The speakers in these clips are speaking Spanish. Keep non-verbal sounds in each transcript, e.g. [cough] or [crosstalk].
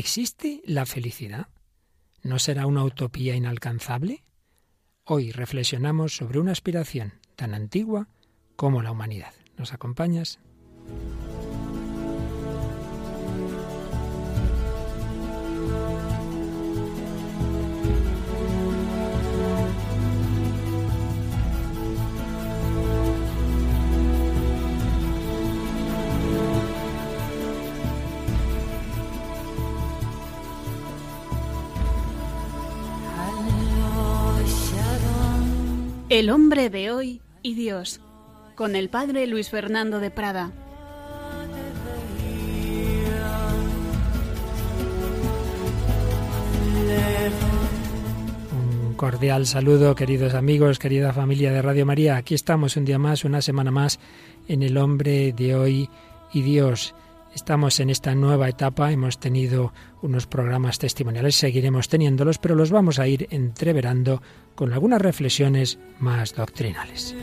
¿Existe la felicidad? ¿No será una utopía inalcanzable? Hoy reflexionamos sobre una aspiración tan antigua como la humanidad. ¿Nos acompañas? El hombre de hoy y Dios, con el padre Luis Fernando de Prada. Un cordial saludo, queridos amigos, querida familia de Radio María. Aquí estamos un día más, una semana más, en El hombre de hoy y Dios. Estamos en esta nueva etapa, hemos tenido unos programas testimoniales, seguiremos teniéndolos, pero los vamos a ir entreverando con algunas reflexiones más doctrinales.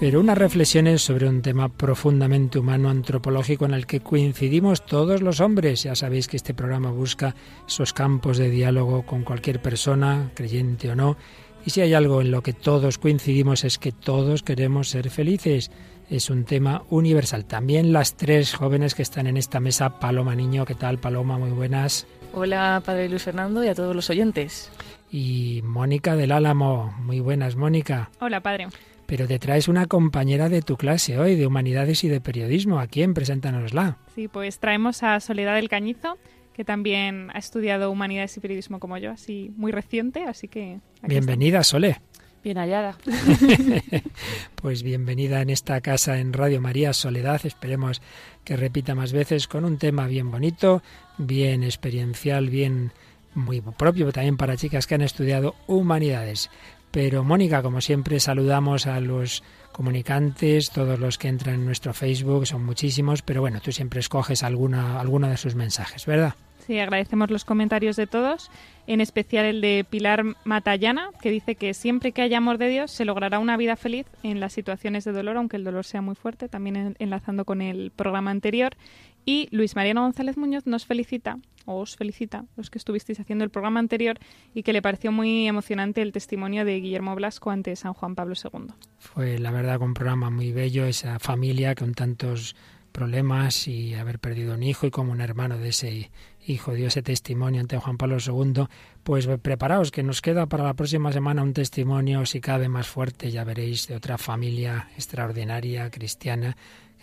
Pero unas reflexiones sobre un tema profundamente humano, antropológico, en el que coincidimos todos los hombres. Ya sabéis que este programa busca esos campos de diálogo con cualquier persona, creyente o no. Y si hay algo en lo que todos coincidimos es que todos queremos ser felices. Es un tema universal. También las tres jóvenes que están en esta mesa, Paloma Niño, ¿qué tal Paloma? Muy buenas. Hola, Padre Luis Fernando, y a todos los oyentes. Y Mónica del Álamo. Muy buenas, Mónica. Hola, Padre. Pero te traes una compañera de tu clase hoy, de Humanidades y de Periodismo. ¿A quién? Preséntanosla. Sí, pues traemos a Soledad del Cañizo, que también ha estudiado Humanidades y Periodismo como yo, así muy reciente, así que... Bienvenida, Sole. Bien hallada. [laughs] pues bienvenida en esta casa en Radio María Soledad. Esperemos que repita más veces con un tema bien bonito, bien experiencial, bien muy propio también para chicas que han estudiado humanidades. Pero Mónica, como siempre, saludamos a los comunicantes, todos los que entran en nuestro Facebook, son muchísimos, pero bueno, tú siempre escoges alguna, alguno de sus mensajes, ¿verdad? Sí, agradecemos los comentarios de todos, en especial el de Pilar Matallana, que dice que siempre que haya amor de Dios se logrará una vida feliz en las situaciones de dolor, aunque el dolor sea muy fuerte, también enlazando con el programa anterior. Y Luis Mariano González Muñoz nos felicita, o os felicita, los que estuvisteis haciendo el programa anterior, y que le pareció muy emocionante el testimonio de Guillermo Blasco ante San Juan Pablo II. Fue la verdad un programa muy bello, esa familia con tantos problemas y haber perdido un hijo y como un hermano de ese hijo dio ese testimonio ante Juan Pablo II, pues preparaos que nos queda para la próxima semana un testimonio, si cabe más fuerte, ya veréis, de otra familia extraordinaria, cristiana,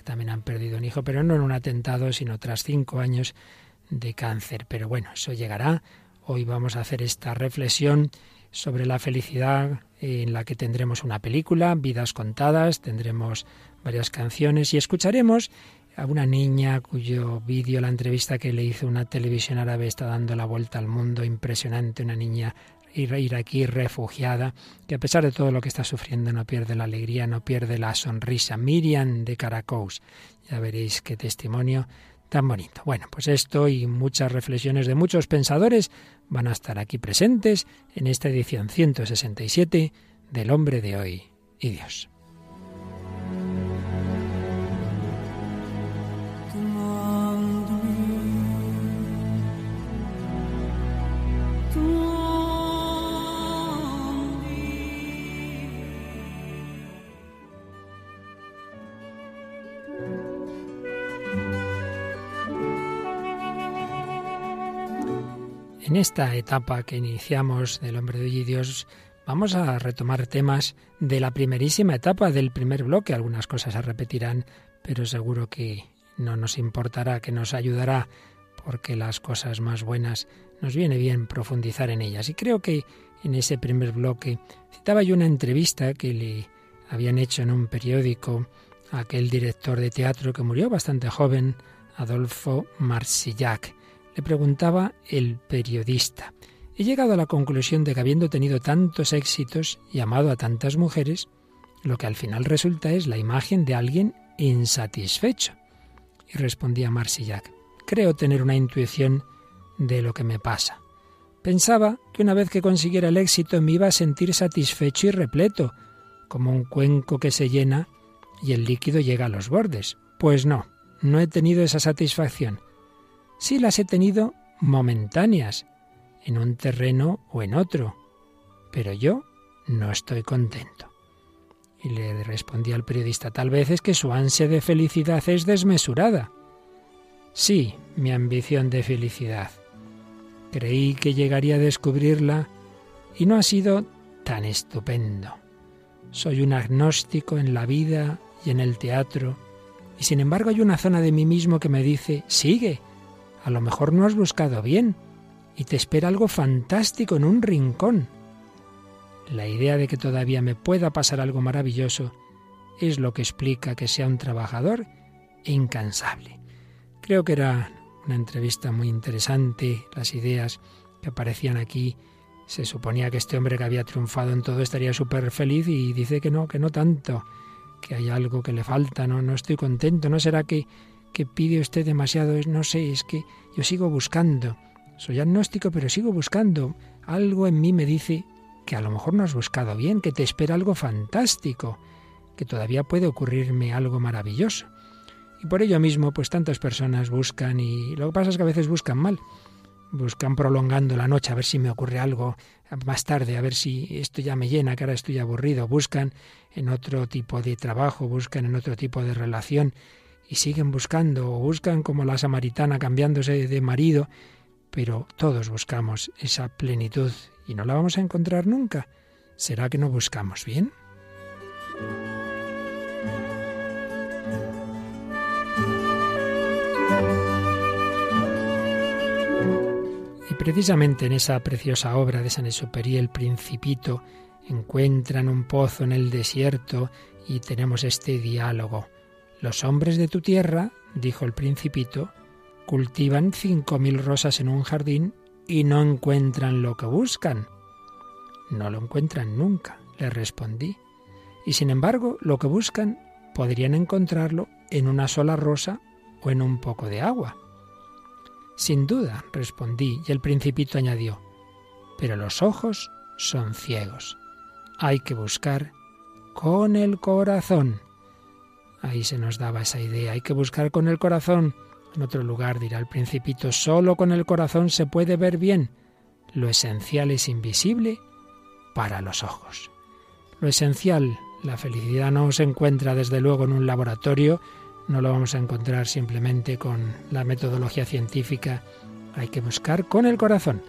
también han perdido un hijo, pero no en un atentado, sino tras cinco años de cáncer. Pero bueno, eso llegará. Hoy vamos a hacer esta reflexión sobre la felicidad en la que tendremos una película, vidas contadas, tendremos varias canciones y escucharemos a una niña cuyo vídeo, la entrevista que le hizo una televisión árabe está dando la vuelta al mundo, impresionante, una niña iraquí refugiada, que a pesar de todo lo que está sufriendo no pierde la alegría, no pierde la sonrisa. Miriam de Caracous, ya veréis qué testimonio tan bonito. Bueno, pues esto y muchas reflexiones de muchos pensadores van a estar aquí presentes en esta edición 167 del hombre de hoy y Dios. En esta etapa que iniciamos del hombre de hoy y Dios, vamos a retomar temas de la primerísima etapa del primer bloque. Algunas cosas se repetirán, pero seguro que no nos importará, que nos ayudará, porque las cosas más buenas nos viene bien profundizar en ellas. Y creo que en ese primer bloque citaba yo una entrevista que le habían hecho en un periódico a aquel director de teatro que murió bastante joven, Adolfo Marsillac le preguntaba el periodista. He llegado a la conclusión de que habiendo tenido tantos éxitos y amado a tantas mujeres, lo que al final resulta es la imagen de alguien insatisfecho. Y respondía Marsillac, creo tener una intuición de lo que me pasa. Pensaba que una vez que consiguiera el éxito me iba a sentir satisfecho y repleto, como un cuenco que se llena y el líquido llega a los bordes. Pues no, no he tenido esa satisfacción. Sí las he tenido momentáneas, en un terreno o en otro, pero yo no estoy contento. Y le respondí al periodista, tal vez es que su ansia de felicidad es desmesurada. Sí, mi ambición de felicidad. Creí que llegaría a descubrirla y no ha sido tan estupendo. Soy un agnóstico en la vida y en el teatro, y sin embargo hay una zona de mí mismo que me dice, sigue, a lo mejor no has buscado bien, y te espera algo fantástico en un rincón. La idea de que todavía me pueda pasar algo maravilloso es lo que explica que sea un trabajador e incansable. Creo que era una entrevista muy interesante, las ideas que aparecían aquí. Se suponía que este hombre que había triunfado en todo estaría súper feliz y dice que no, que no tanto, que hay algo que le falta, no, no estoy contento, no será que, que pide usted demasiado, no sé, es que yo sigo buscando. Soy agnóstico, pero sigo buscando. Algo en mí me dice que a lo mejor no has buscado bien, que te espera algo fantástico, que todavía puede ocurrirme algo maravilloso. Y por ello mismo, pues tantas personas buscan y lo que pasa es que a veces buscan mal. Buscan prolongando la noche a ver si me ocurre algo más tarde, a ver si esto ya me llena, que ahora estoy aburrido. Buscan en otro tipo de trabajo, buscan en otro tipo de relación y siguen buscando o buscan como la samaritana cambiándose de marido pero todos buscamos esa plenitud y no la vamos a encontrar nunca. ¿Será que no buscamos bien? Y precisamente en esa preciosa obra de San Exupéry, el Principito, encuentran un pozo en el desierto y tenemos este diálogo. Los hombres de tu tierra, dijo el Principito, cultivan cinco mil rosas en un jardín y no encuentran lo que buscan. No lo encuentran nunca, le respondí. Y sin embargo, lo que buscan podrían encontrarlo en una sola rosa o en un poco de agua. Sin duda, respondí, y el principito añadió, pero los ojos son ciegos. Hay que buscar con el corazón. Ahí se nos daba esa idea, hay que buscar con el corazón en otro lugar dirá el principito, solo con el corazón se puede ver bien. Lo esencial es invisible para los ojos. Lo esencial, la felicidad no se encuentra desde luego en un laboratorio, no lo vamos a encontrar simplemente con la metodología científica, hay que buscar con el corazón.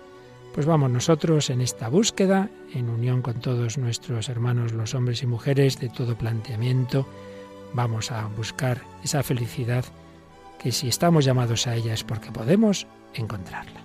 Pues vamos nosotros en esta búsqueda, en unión con todos nuestros hermanos, los hombres y mujeres de todo planteamiento, vamos a buscar esa felicidad que si estamos llamados a ella es porque podemos encontrarla.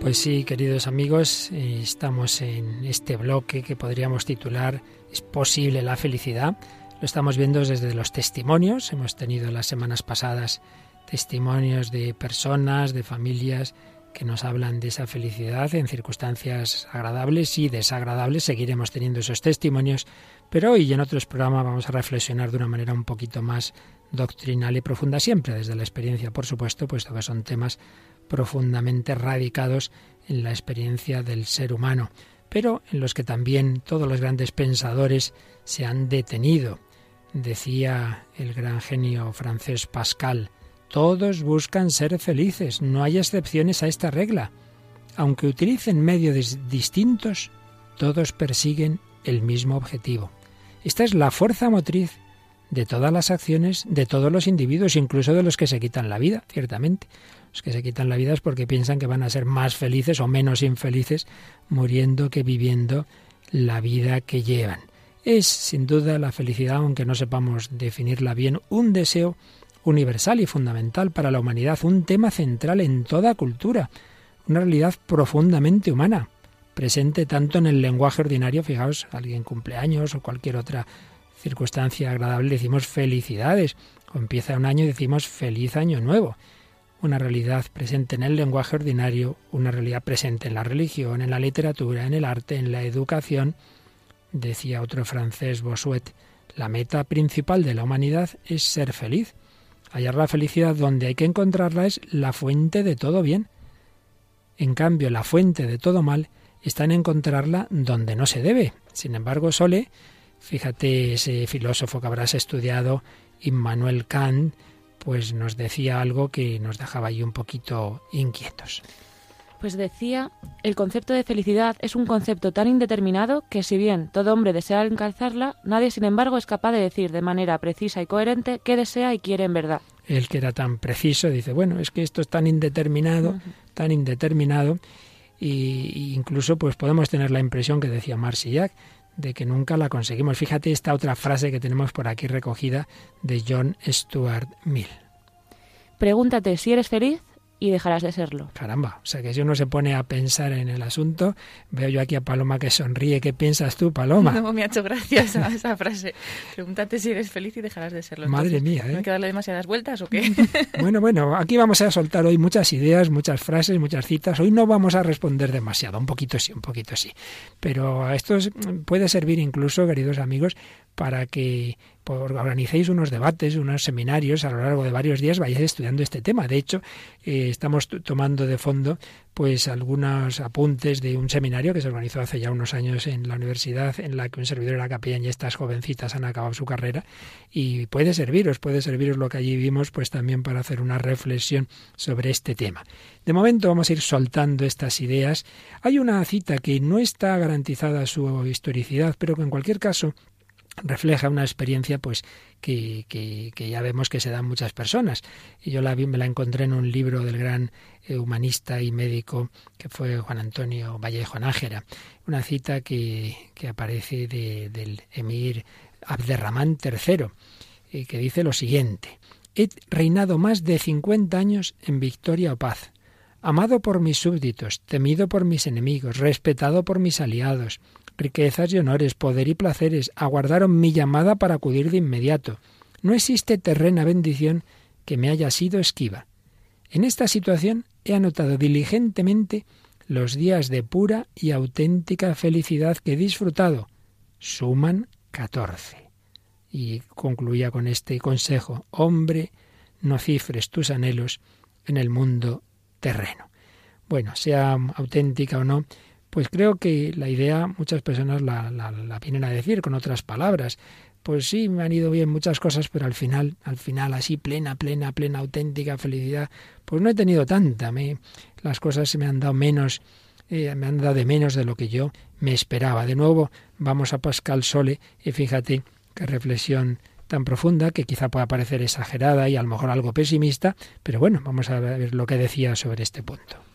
Pues sí, queridos amigos, eh, estamos en este bloque que podríamos titular ¿Es posible la felicidad? Lo estamos viendo desde los testimonios. Hemos tenido las semanas pasadas testimonios de personas, de familias que nos hablan de esa felicidad en circunstancias agradables y desagradables. Seguiremos teniendo esos testimonios, pero hoy en otros programas vamos a reflexionar de una manera un poquito más doctrinal y profunda, siempre desde la experiencia, por supuesto, puesto que son temas profundamente radicados en la experiencia del ser humano, pero en los que también todos los grandes pensadores se han detenido. Decía el gran genio francés Pascal, todos buscan ser felices, no hay excepciones a esta regla. Aunque utilicen medios distintos, todos persiguen el mismo objetivo. Esta es la fuerza motriz de todas las acciones de todos los individuos, incluso de los que se quitan la vida, ciertamente. Los que se quitan la vida es porque piensan que van a ser más felices o menos infelices muriendo que viviendo la vida que llevan. Es, sin duda, la felicidad, aunque no sepamos definirla bien, un deseo universal y fundamental para la humanidad, un tema central en toda cultura, una realidad profundamente humana, presente tanto en el lenguaje ordinario, fijaos, alguien cumpleaños o cualquier otra circunstancia agradable, decimos felicidades, o empieza un año y decimos feliz año nuevo. Una realidad presente en el lenguaje ordinario, una realidad presente en la religión, en la literatura, en el arte, en la educación. Decía otro francés, Bossuet, la meta principal de la humanidad es ser feliz. Hallar la felicidad donde hay que encontrarla es la fuente de todo bien. En cambio, la fuente de todo mal está en encontrarla donde no se debe. Sin embargo, Sole, fíjate ese filósofo que habrás estudiado, Immanuel Kant, pues nos decía algo que nos dejaba ahí un poquito inquietos. Pues decía, el concepto de felicidad es un concepto tan indeterminado que si bien todo hombre desea alcanzarla, nadie sin embargo es capaz de decir de manera precisa y coherente qué desea y quiere en verdad. El que era tan preciso dice, bueno, es que esto es tan indeterminado, tan indeterminado, y, incluso pues podemos tener la impresión que decía Marsillac, de que nunca la conseguimos. Fíjate esta otra frase que tenemos por aquí recogida de John Stuart Mill. Pregúntate si eres feliz y dejarás de serlo. Caramba, o sea que si uno se pone a pensar en el asunto, veo yo aquí a Paloma que sonríe. ¿Qué piensas tú, Paloma? No, [laughs] me ha hecho gracia esa, frase. Pregúntate si eres feliz y dejarás de serlo. Madre mía, ¿eh? ¿No hay que darle demasiadas vueltas o qué? [laughs] bueno, bueno, aquí vamos a soltar hoy muchas ideas, muchas frases, muchas citas. Hoy no vamos a responder demasiado, un poquito sí, un poquito sí. Pero esto puede servir incluso, queridos amigos, para que organicéis unos debates, unos seminarios a lo largo de varios días, vayáis estudiando este tema. De hecho, eh, estamos tomando de fondo pues algunos apuntes de un seminario que se organizó hace ya unos años en la universidad en la que un servidor era capellán y estas jovencitas han acabado su carrera y puede serviros, puede serviros lo que allí vimos pues también para hacer una reflexión sobre este tema. De momento vamos a ir soltando estas ideas. Hay una cita que no está garantizada su historicidad, pero que en cualquier caso refleja una experiencia pues que, que, ya vemos que se da en muchas personas. Y yo la vi, me la encontré en un libro del gran eh, humanista y médico que fue Juan Antonio Vallejo Nájera, una cita que, que aparece de, del emir Abderramán III, eh, que dice lo siguiente, he reinado más de cincuenta años en victoria o paz, amado por mis súbditos, temido por mis enemigos, respetado por mis aliados, riquezas y honores, poder y placeres, aguardaron mi llamada para acudir de inmediato. No existe terrena bendición que me haya sido esquiva. En esta situación he anotado diligentemente los días de pura y auténtica felicidad que he disfrutado. Suman catorce. Y concluía con este consejo, hombre, no cifres tus anhelos en el mundo terreno. Bueno, sea auténtica o no, pues creo que la idea muchas personas la, la, vienen a decir con otras palabras. Pues sí, me han ido bien muchas cosas, pero al final, al final, así plena, plena, plena, auténtica felicidad, pues no he tenido tanta. Me, las cosas se me han dado menos, eh, me han dado de menos de lo que yo me esperaba. De nuevo, vamos a Pascal Sole y fíjate qué reflexión tan profunda que quizá pueda parecer exagerada y a lo mejor algo pesimista, pero bueno, vamos a ver lo que decía sobre este punto.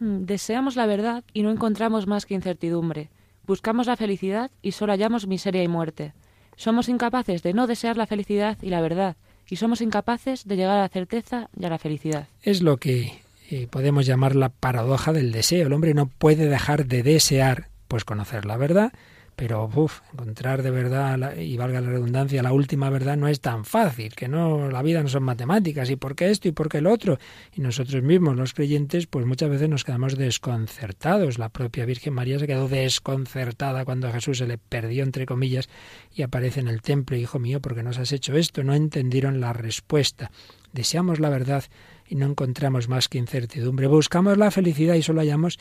Mm, deseamos la verdad y no encontramos más que incertidumbre. Buscamos la felicidad y solo hallamos miseria y muerte. Somos incapaces de no desear la felicidad y la verdad, y somos incapaces de llegar a la certeza y a la felicidad. Es lo que eh, podemos llamar la paradoja del deseo. El hombre no puede dejar de desear, pues conocer la verdad, pero uf, encontrar de verdad, y valga la redundancia, la última verdad no es tan fácil, que no, la vida no son matemáticas, y por qué esto y por qué lo otro. Y nosotros mismos, los creyentes, pues muchas veces nos quedamos desconcertados. La propia Virgen María se quedó desconcertada cuando a Jesús se le perdió, entre comillas, y aparece en el templo, hijo mío, ¿por qué nos has hecho esto? No entendieron la respuesta. Deseamos la verdad y no encontramos más que incertidumbre. Buscamos la felicidad y solo hallamos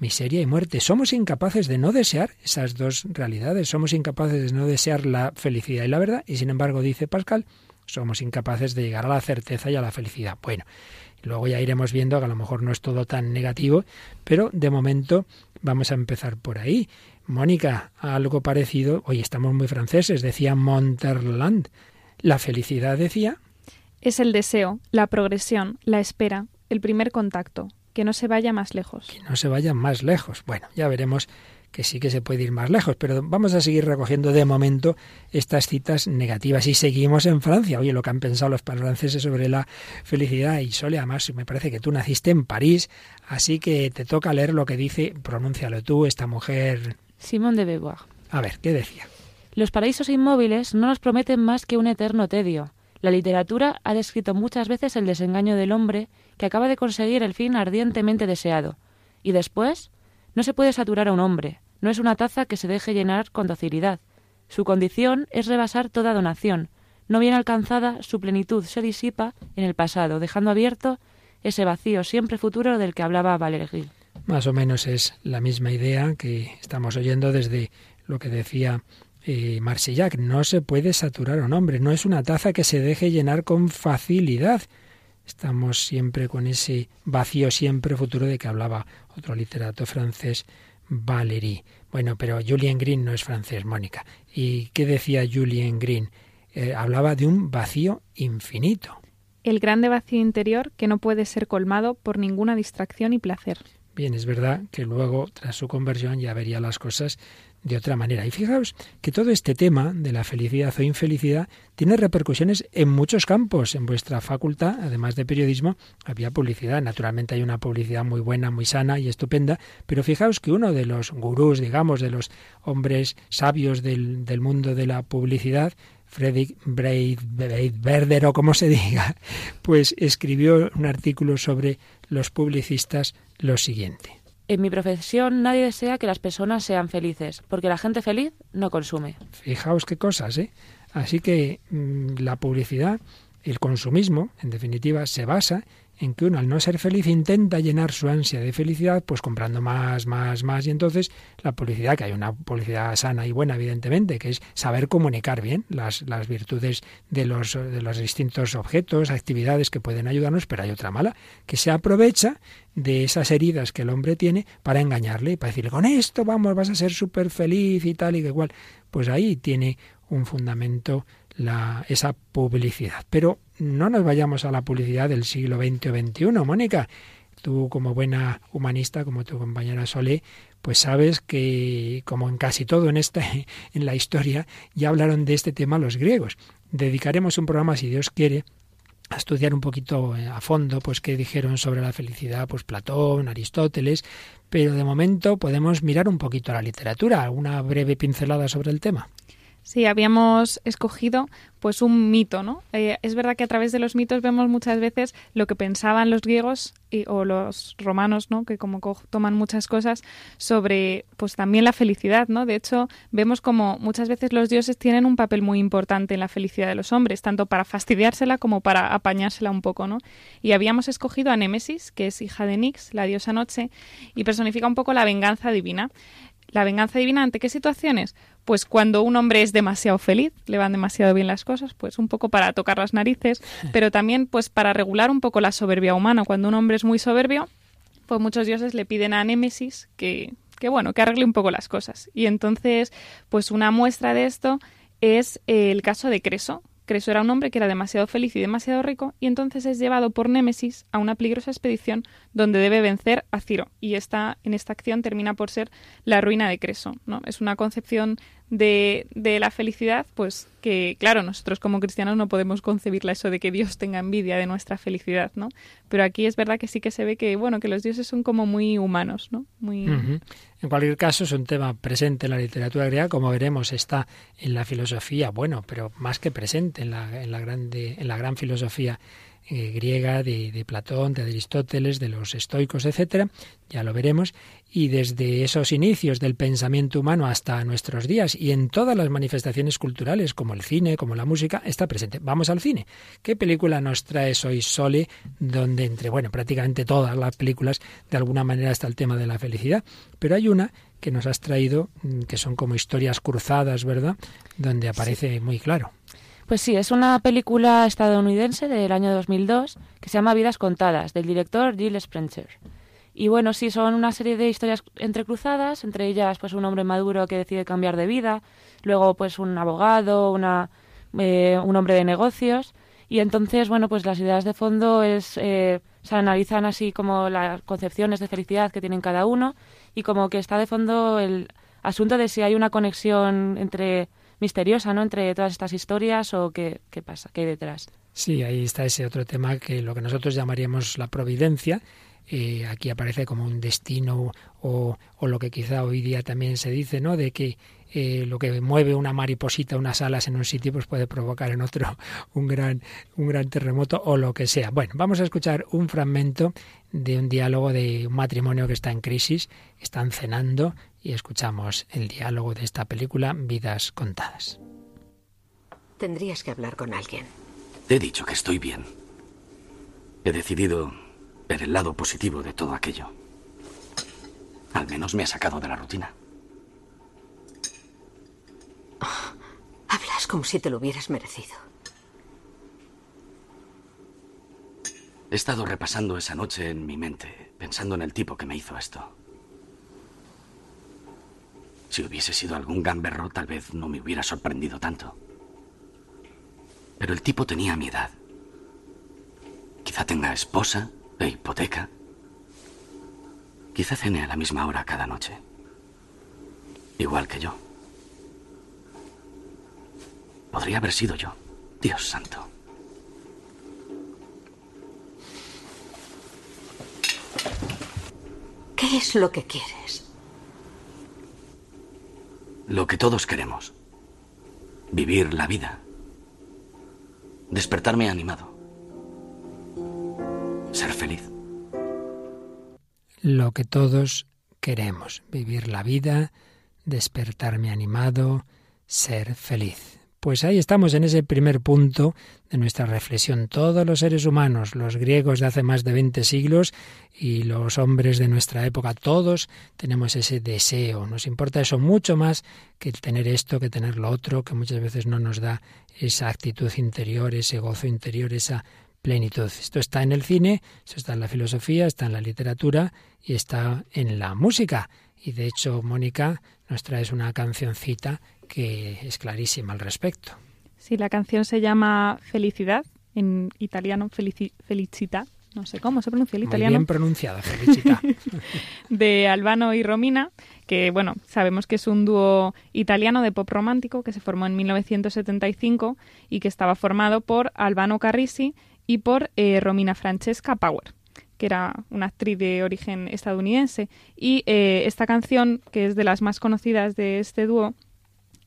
miseria y muerte. Somos incapaces de no desear esas dos realidades. Somos incapaces de no desear la felicidad y la verdad. Y sin embargo, dice Pascal, somos incapaces de llegar a la certeza y a la felicidad. Bueno, luego ya iremos viendo que a lo mejor no es todo tan negativo, pero de momento vamos a empezar por ahí. Mónica, algo parecido, hoy estamos muy franceses, decía Monterland. La felicidad decía. Es el deseo, la progresión, la espera, el primer contacto, que no se vaya más lejos. Que no se vaya más lejos. Bueno, ya veremos que sí que se puede ir más lejos. Pero vamos a seguir recogiendo de momento estas citas negativas y seguimos en Francia. Oye, lo que han pensado los franceses sobre la felicidad y Sole, además me parece que tú naciste en París, así que te toca leer lo que dice, pronúncialo tú, esta mujer. Simón de Beauvoir. A ver, ¿qué decía? Los paraísos inmóviles no nos prometen más que un eterno tedio. La literatura ha descrito muchas veces el desengaño del hombre que acaba de conseguir el fin ardientemente deseado. Y después, no se puede saturar a un hombre, no es una taza que se deje llenar con docilidad. Su condición es rebasar toda donación. No bien alcanzada, su plenitud se disipa en el pasado, dejando abierto ese vacío siempre futuro del que hablaba Valéry. Más o menos es la misma idea que estamos oyendo desde lo que decía eh, Marsillac. No se puede saturar a un hombre, no es una taza que se deje llenar con facilidad. Estamos siempre con ese vacío siempre futuro de que hablaba otro literato francés, Valéry. Bueno, pero Julien Green no es francés, Mónica. ¿Y qué decía Julien Green? Eh, hablaba de un vacío infinito. El grande vacío interior que no puede ser colmado por ninguna distracción y placer. Bien, es verdad que luego, tras su conversión, ya vería las cosas de otra manera. Y fijaos que todo este tema de la felicidad o infelicidad tiene repercusiones en muchos campos. En vuestra facultad, además de periodismo, había publicidad. Naturalmente hay una publicidad muy buena, muy sana y estupenda, pero fijaos que uno de los gurús, digamos, de los hombres sabios del, del mundo de la publicidad, Fredrik Breitberder o como se diga, pues escribió un artículo sobre los publicistas lo siguiente. En mi profesión nadie desea que las personas sean felices, porque la gente feliz no consume. Fijaos qué cosas, ¿eh? Así que mm, la publicidad, el consumismo, en definitiva, se basa en que uno al no ser feliz intenta llenar su ansia de felicidad pues comprando más, más, más y entonces la publicidad, que hay una publicidad sana y buena evidentemente, que es saber comunicar bien las, las virtudes de los, de los distintos objetos, actividades que pueden ayudarnos, pero hay otra mala, que se aprovecha de esas heridas que el hombre tiene para engañarle y para decirle con esto vamos, vas a ser súper feliz y tal y que igual. Pues ahí tiene un fundamento la, esa publicidad. Pero no nos vayamos a la publicidad del siglo XX o XXI, Mónica. Tú como buena humanista, como tu compañera Solé, pues sabes que, como en casi todo en esta, [laughs] en la historia, ya hablaron de este tema los griegos. Dedicaremos un programa, si Dios quiere, a estudiar un poquito eh, a fondo, pues qué dijeron sobre la felicidad, pues Platón, Aristóteles, pero de momento podemos mirar un poquito la literatura, una breve pincelada sobre el tema. Sí, habíamos escogido pues un mito, ¿no? Eh, es verdad que a través de los mitos vemos muchas veces lo que pensaban los griegos y, o los romanos, ¿no? Que como toman muchas cosas sobre pues también la felicidad, ¿no? De hecho, vemos como muchas veces los dioses tienen un papel muy importante en la felicidad de los hombres, tanto para fastidiársela como para apañársela un poco, ¿no? Y habíamos escogido a Némesis, que es hija de Nix, la diosa noche, y personifica un poco la venganza divina. La venganza divina ante qué situaciones? Pues cuando un hombre es demasiado feliz, le van demasiado bien las cosas, pues un poco para tocar las narices, [laughs] pero también pues para regular un poco la soberbia humana. Cuando un hombre es muy soberbio, pues muchos dioses le piden a Némesis que, que bueno, que arregle un poco las cosas. Y entonces, pues una muestra de esto es el caso de Creso, Creso era un hombre que era demasiado feliz y demasiado rico, y entonces es llevado por Némesis a una peligrosa expedición donde debe vencer a Ciro. Y esta, en esta acción termina por ser la ruina de Creso. ¿no? Es una concepción de, de, la felicidad, pues que, claro, nosotros como cristianos no podemos concebirla eso de que Dios tenga envidia de nuestra felicidad, ¿no? Pero aquí es verdad que sí que se ve que, bueno, que los dioses son como muy humanos, ¿no? Muy... En cualquier caso, es un tema presente en la literatura griega, como veremos, está en la filosofía, bueno, pero más que presente en la, en la, grande, en la gran filosofía eh, griega de, de, Platón, de Aristóteles, de los estoicos, etcétera, ya lo veremos, y desde esos inicios del pensamiento humano hasta nuestros días y en todas las manifestaciones culturales, como el cine, como la música, está presente. Vamos al cine. ¿Qué película nos trae hoy Sole, donde entre, bueno, prácticamente todas las películas, de alguna manera está el tema de la felicidad? Pero hay una que nos has traído, mm, que son como historias cruzadas, ¿verdad? Donde aparece muy claro. Pues sí, es una película estadounidense del año 2002 que se llama Vidas Contadas, del director Jill Spencer. Y bueno, sí, son una serie de historias entrecruzadas, entre ellas pues un hombre maduro que decide cambiar de vida, luego pues un abogado, una, eh, un hombre de negocios, y entonces, bueno, pues las ideas de fondo es, eh, se analizan así como las concepciones de felicidad que tienen cada uno y como que está de fondo el, asunto de si hay una conexión entre misteriosa, ¿no? Entre todas estas historias o qué, qué pasa, qué hay detrás. Sí, ahí está ese otro tema que lo que nosotros llamaríamos la providencia, eh, aquí aparece como un destino o, o, lo que quizá hoy día también se dice, ¿no? De que eh, lo que mueve una mariposita, unas alas en un sitio, pues puede provocar en otro [laughs] un gran, un gran terremoto o lo que sea. Bueno, vamos a escuchar un fragmento de un diálogo de un matrimonio que está en crisis, están cenando y escuchamos el diálogo de esta película Vidas Contadas. Tendrías que hablar con alguien. Te he dicho que estoy bien. He decidido ver el lado positivo de todo aquello. Al menos me ha sacado de la rutina. Oh, hablas como si te lo hubieras merecido. He estado repasando esa noche en mi mente, pensando en el tipo que me hizo esto. Si hubiese sido algún gamberro, tal vez no me hubiera sorprendido tanto. Pero el tipo tenía mi edad. Quizá tenga esposa e hipoteca. Quizá cene a la misma hora cada noche. Igual que yo. Podría haber sido yo. Dios santo. ¿Qué es lo que quieres? Lo que todos queremos. Vivir la vida. Despertarme animado. Ser feliz. Lo que todos queremos. Vivir la vida, despertarme animado, ser feliz. Pues ahí estamos en ese primer punto de nuestra reflexión. Todos los seres humanos, los griegos de hace más de 20 siglos y los hombres de nuestra época, todos tenemos ese deseo. Nos importa eso mucho más que tener esto, que tener lo otro, que muchas veces no nos da esa actitud interior, ese gozo interior, esa plenitud. Esto está en el cine, esto está en la filosofía, está en la literatura y está en la música. Y de hecho, Mónica nos traes una cancioncita que es clarísima al respecto. Sí, la canción se llama Felicidad, en italiano felici Felicita, no sé cómo se pronuncia el italiano. Muy bien pronunciada, Felicita. [laughs] de Albano y Romina, que bueno, sabemos que es un dúo italiano de pop romántico que se formó en 1975 y que estaba formado por Albano Carrisi y por eh, Romina Francesca Power que era una actriz de origen estadounidense. Y eh, esta canción, que es de las más conocidas de este dúo,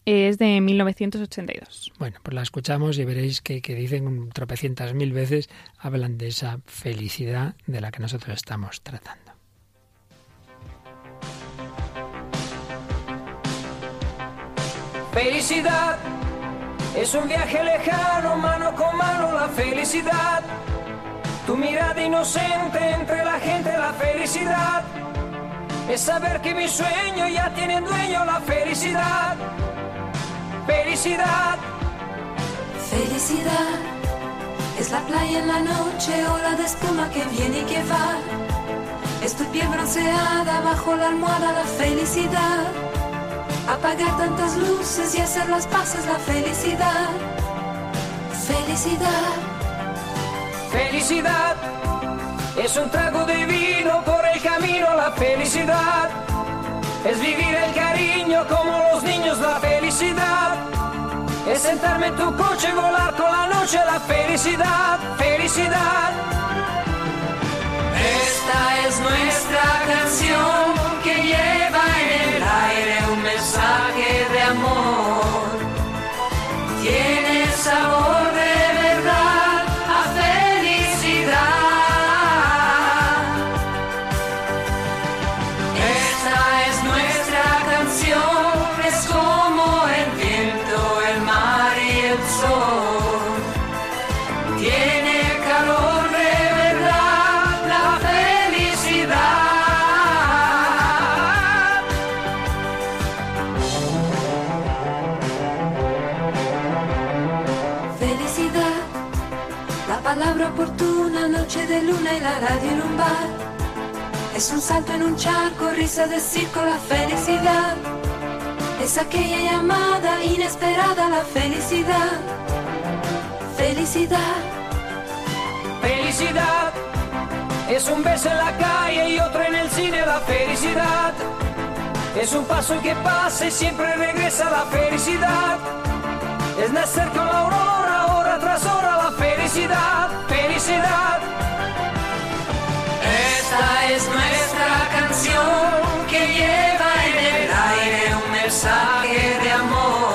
es de 1982. Bueno, pues la escuchamos y veréis que, que dicen tropecientas mil veces, hablan de esa felicidad de la que nosotros estamos tratando. Felicidad es un viaje lejano, mano con mano, la felicidad. Tu mirada inocente entre la gente, la felicidad. Es saber que mi sueño ya tiene dueño, la felicidad. Felicidad. Felicidad. Es la playa en la noche, ola de espuma que viene y que va. Es tu piel bronceada bajo la almohada, la felicidad. Apagar tantas luces y hacer las paces, la felicidad. Felicidad. Felicidad. Es un trago de vino por el camino, la felicidad. Es vivir el cariño como los niños, la felicidad. Es sentarme en tu coche y volar con la noche, la felicidad, felicidad. Esta es nuestra canción que lleva en el aire un mensaje de amor. Tiene sabor un bar. Es un salto en un charco, risa de circo, la felicidad. Es aquella llamada inesperada, la felicidad. Felicidad. Felicidad. Es un beso en la calle y otro en el cine, la felicidad. Es un paso que pasa y siempre regresa la felicidad. Es nacer con la aurora, hora tras hora, la felicidad, felicidad. Esta es nuestra canción que lleva en el aire un mensaje de amor.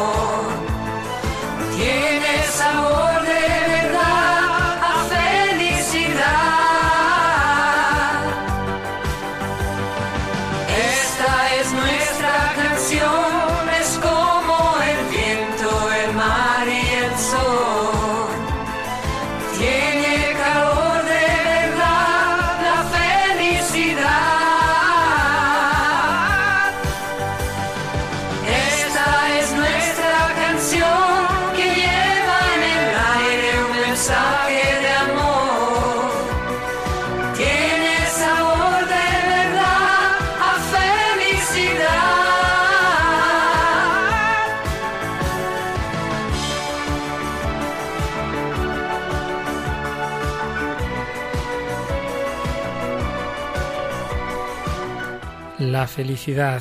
La felicidad,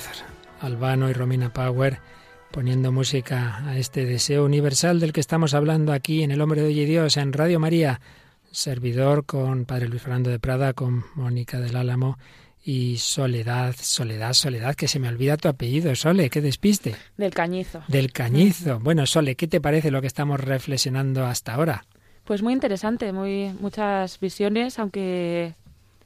Albano y Romina Power poniendo música a este deseo universal del que estamos hablando aquí en El Hombre de Hoy y Dios, en Radio María, servidor con Padre Luis Fernando de Prada, con Mónica del Álamo y Soledad, Soledad, Soledad, que se me olvida tu apellido, Sole, qué despiste. Del cañizo. Del Cañizo. Bueno, Sole, ¿qué te parece lo que estamos reflexionando hasta ahora? Pues muy interesante, muy muchas visiones, aunque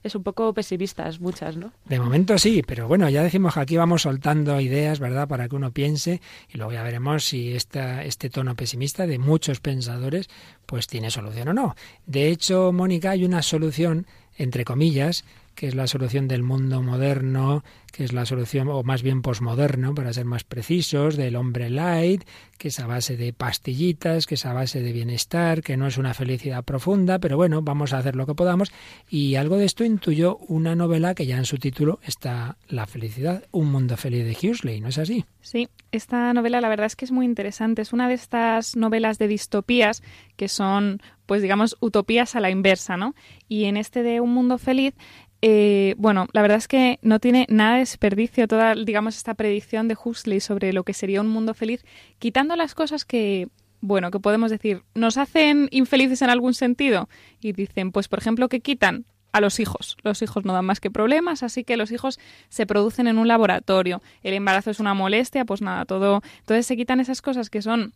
es un poco pesimistas muchas, ¿no? De momento sí, pero bueno, ya decimos que aquí vamos soltando ideas, ¿verdad?, para que uno piense y luego ya veremos si esta, este tono pesimista de muchos pensadores pues tiene solución o no. De hecho, Mónica, hay una solución, entre comillas, que es la solución del mundo moderno, que es la solución, o más bien posmoderno, para ser más precisos, del hombre light, que es a base de pastillitas, que es a base de bienestar, que no es una felicidad profunda, pero bueno, vamos a hacer lo que podamos. Y algo de esto intuyó una novela que ya en su título está La felicidad, un mundo feliz de Huxley, ¿no es así? Sí, esta novela la verdad es que es muy interesante. Es una de estas novelas de distopías que son, pues digamos, utopías a la inversa, ¿no? Y en este de Un Mundo Feliz eh, bueno, la verdad es que no tiene nada de desperdicio toda, digamos, esta predicción de Huxley sobre lo que sería un mundo feliz, quitando las cosas que, bueno, que podemos decir, nos hacen infelices en algún sentido. Y dicen, pues por ejemplo, que quitan a los hijos. Los hijos no dan más que problemas, así que los hijos se producen en un laboratorio. El embarazo es una molestia, pues nada, todo. Entonces se quitan esas cosas que son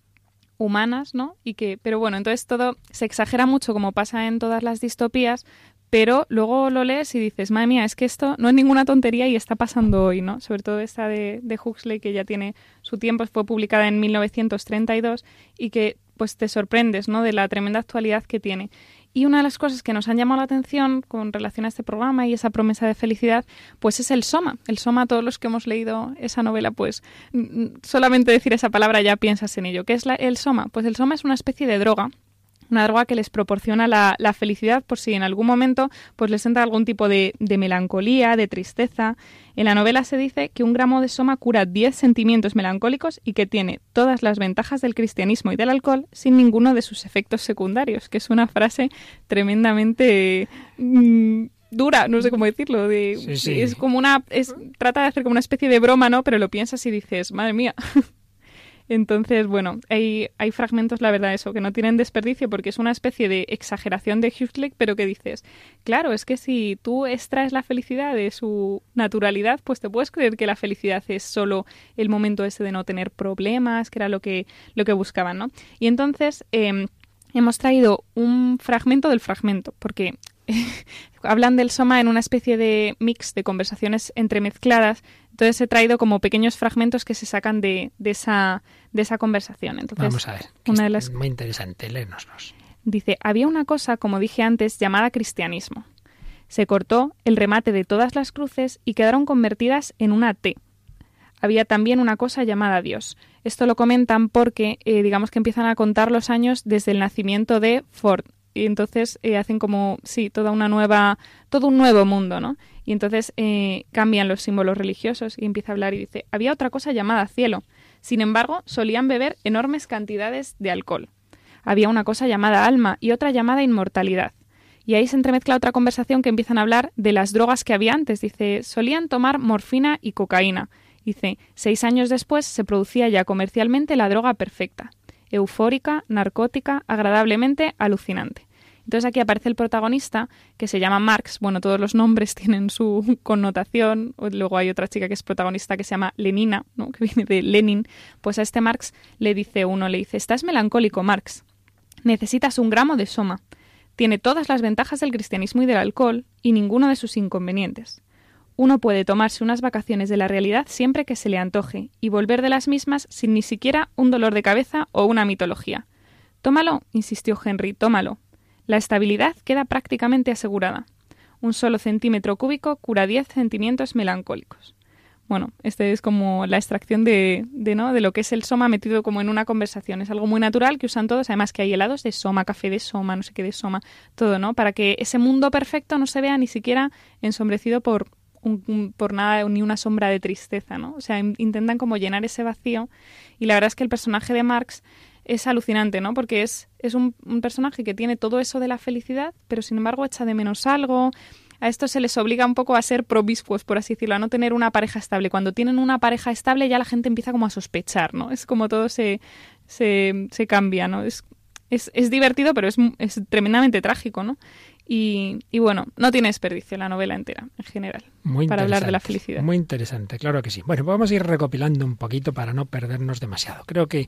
humanas, ¿no? Y que, pero bueno, entonces todo se exagera mucho como pasa en todas las distopías, pero luego lo lees y dices, madre mía, es que esto no es ninguna tontería y está pasando hoy, ¿no? Sobre todo esta de, de Huxley, que ya tiene su tiempo, fue publicada en 1932 y que pues te sorprendes, ¿no? De la tremenda actualidad que tiene. Y una de las cosas que nos han llamado la atención con relación a este programa y esa promesa de felicidad, pues es el soma. El soma, todos los que hemos leído esa novela, pues solamente decir esa palabra ya piensas en ello. ¿Qué es la, el soma? Pues el soma es una especie de droga una droga que les proporciona la, la, felicidad por si en algún momento pues les entra algún tipo de, de, melancolía, de tristeza. En la novela se dice que un gramo de soma cura 10 sentimientos melancólicos y que tiene todas las ventajas del cristianismo y del alcohol sin ninguno de sus efectos secundarios, que es una frase tremendamente... Mmm, dura, no sé cómo decirlo, de, sí, sí. es como una es trata de hacer como una especie de broma, ¿no? Pero lo piensas y dices, madre mía. [laughs] Entonces, bueno, hay, hay fragmentos, la verdad, eso, que no tienen desperdicio porque es una especie de exageración de Huxley, pero que dices, claro, es que si tú extraes la felicidad de su naturalidad, pues te puedes creer que la felicidad es solo el momento ese de no tener problemas, que era lo que, lo que buscaban, ¿no? Y entonces eh, hemos traído un fragmento del fragmento, porque [laughs] hablan del soma en una especie de mix de conversaciones entremezcladas. Entonces he traído como pequeños fragmentos que se sacan de, de esa, de esa conversación. Entonces, Vamos a ver. Una de las... Muy interesante, léenoslos. Dice, había una cosa, como dije antes, llamada cristianismo. Se cortó el remate de todas las cruces y quedaron convertidas en una T. Había también una cosa llamada Dios. Esto lo comentan porque, eh, digamos que empiezan a contar los años desde el nacimiento de Ford, y entonces eh, hacen como, sí, toda una nueva, todo un nuevo mundo, ¿no? Y entonces eh, cambian los símbolos religiosos y empieza a hablar y dice, había otra cosa llamada cielo. Sin embargo, solían beber enormes cantidades de alcohol. Había una cosa llamada alma y otra llamada inmortalidad. Y ahí se entremezcla otra conversación que empiezan a hablar de las drogas que había antes. Dice, solían tomar morfina y cocaína. Dice, seis años después se producía ya comercialmente la droga perfecta, eufórica, narcótica, agradablemente alucinante. Entonces aquí aparece el protagonista que se llama Marx. Bueno, todos los nombres [laughs] tienen su connotación. Luego hay otra chica que es protagonista que se llama Lenina, ¿no? que viene de Lenin. Pues a este Marx le dice uno, le dice, estás melancólico, Marx. Necesitas un gramo de soma. Tiene todas las ventajas del cristianismo y del alcohol y ninguno de sus inconvenientes. Uno puede tomarse unas vacaciones de la realidad siempre que se le antoje y volver de las mismas sin ni siquiera un dolor de cabeza o una mitología. Tómalo, insistió Henry, tómalo. La estabilidad queda prácticamente asegurada. Un solo centímetro cúbico cura diez sentimientos melancólicos. Bueno, este es como la extracción de, de, ¿no? de lo que es el soma metido como en una conversación. Es algo muy natural que usan todos, además que hay helados de soma, café de soma, no sé qué de soma, todo, ¿no? Para que ese mundo perfecto no se vea ni siquiera ensombrecido por por nada ni una sombra de tristeza, ¿no? O sea, intentan como llenar ese vacío y la verdad es que el personaje de Marx es alucinante, ¿no? Porque es, es un, un, personaje que tiene todo eso de la felicidad, pero sin embargo echa de menos algo. A esto se les obliga un poco a ser promiscuos, por así decirlo, a no tener una pareja estable. Cuando tienen una pareja estable ya la gente empieza como a sospechar, ¿no? Es como todo se, se, se cambia, ¿no? Es, es, es divertido, pero es, es tremendamente trágico, ¿no? Y, y, bueno, no tiene desperdicio la novela entera, en general, muy para hablar de la felicidad. Muy interesante, claro que sí. Bueno, vamos a ir recopilando un poquito para no perdernos demasiado. Creo que